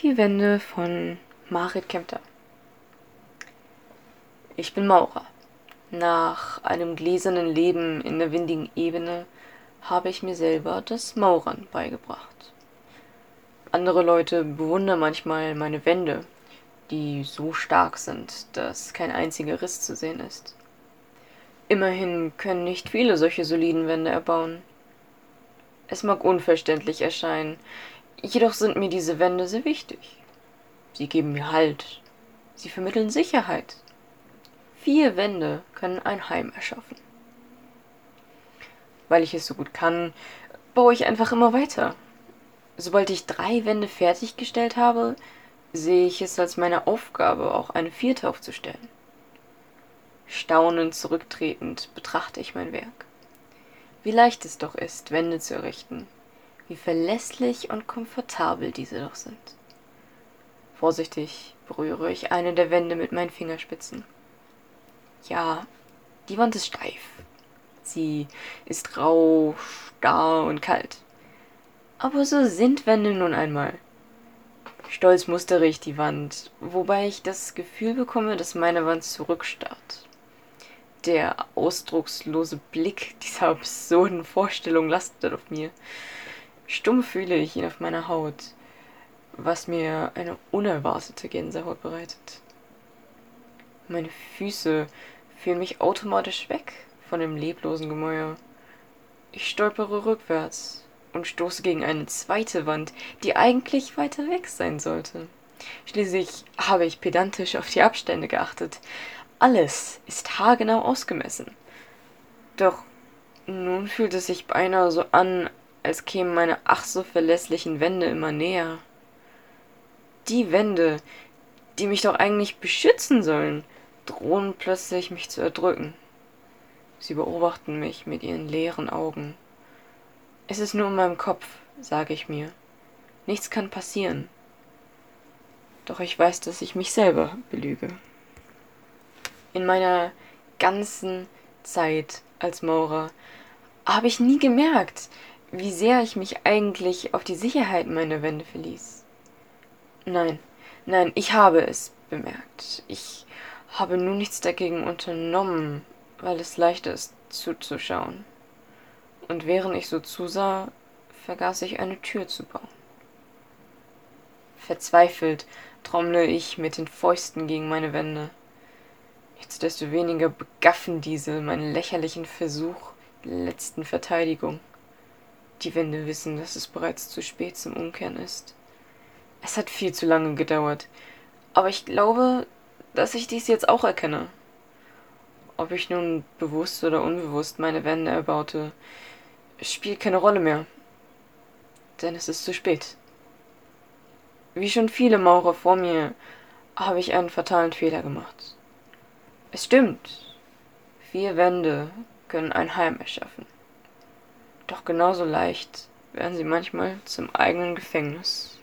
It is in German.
Vier Wände von Marit Kempter. Ich bin Maurer. Nach einem gläsernen Leben in der windigen Ebene habe ich mir selber das Maurern beigebracht. Andere Leute bewundern manchmal meine Wände, die so stark sind, dass kein einziger Riss zu sehen ist. Immerhin können nicht viele solche soliden Wände erbauen. Es mag unverständlich erscheinen, Jedoch sind mir diese Wände sehr wichtig. Sie geben mir Halt. Sie vermitteln Sicherheit. Vier Wände können ein Heim erschaffen. Weil ich es so gut kann, baue ich einfach immer weiter. Sobald ich drei Wände fertiggestellt habe, sehe ich es als meine Aufgabe, auch eine vierte aufzustellen. Staunend zurücktretend betrachte ich mein Werk. Wie leicht es doch ist, Wände zu errichten, wie verlässlich und komfortabel diese doch sind. Vorsichtig berühre ich eine der Wände mit meinen Fingerspitzen. Ja, die Wand ist steif. Sie ist rau, starr und kalt. Aber so sind Wände nun einmal. Stolz mustere ich die Wand, wobei ich das Gefühl bekomme, dass meine Wand zurückstarrt. Der ausdruckslose Blick dieser absurden Vorstellung lastet auf mir. Stumm fühle ich ihn auf meiner Haut, was mir eine unerwartete Gänsehaut bereitet. Meine Füße führen mich automatisch weg von dem leblosen Gemäuer. Ich stolpere rückwärts und stoße gegen eine zweite Wand, die eigentlich weiter weg sein sollte. Schließlich habe ich pedantisch auf die Abstände geachtet. Alles ist haargenau ausgemessen. Doch nun fühlt es sich beinahe so an, als kämen meine ach so verlässlichen Wände immer näher. Die Wände, die mich doch eigentlich beschützen sollen, drohen plötzlich mich zu erdrücken. Sie beobachten mich mit ihren leeren Augen. Es ist nur in meinem Kopf, sage ich mir. Nichts kann passieren. Doch ich weiß, dass ich mich selber belüge. In meiner ganzen Zeit als Maurer habe ich nie gemerkt, wie sehr ich mich eigentlich auf die Sicherheit meiner Wände verließ. Nein, nein, ich habe es bemerkt. Ich habe nur nichts dagegen unternommen, weil es leichter ist zuzuschauen. Und während ich so zusah, vergaß ich eine Tür zu bauen. Verzweifelt trommle ich mit den Fäusten gegen meine Wände. Nichtsdestoweniger begaffen diese meinen lächerlichen Versuch der letzten Verteidigung. Die Wände wissen, dass es bereits zu spät zum Umkehren ist. Es hat viel zu lange gedauert, aber ich glaube, dass ich dies jetzt auch erkenne. Ob ich nun bewusst oder unbewusst meine Wände erbaute, spielt keine Rolle mehr. Denn es ist zu spät. Wie schon viele Maurer vor mir habe ich einen fatalen Fehler gemacht. Es stimmt, vier Wände können ein Heim erschaffen. Doch genauso leicht werden sie manchmal zum eigenen Gefängnis.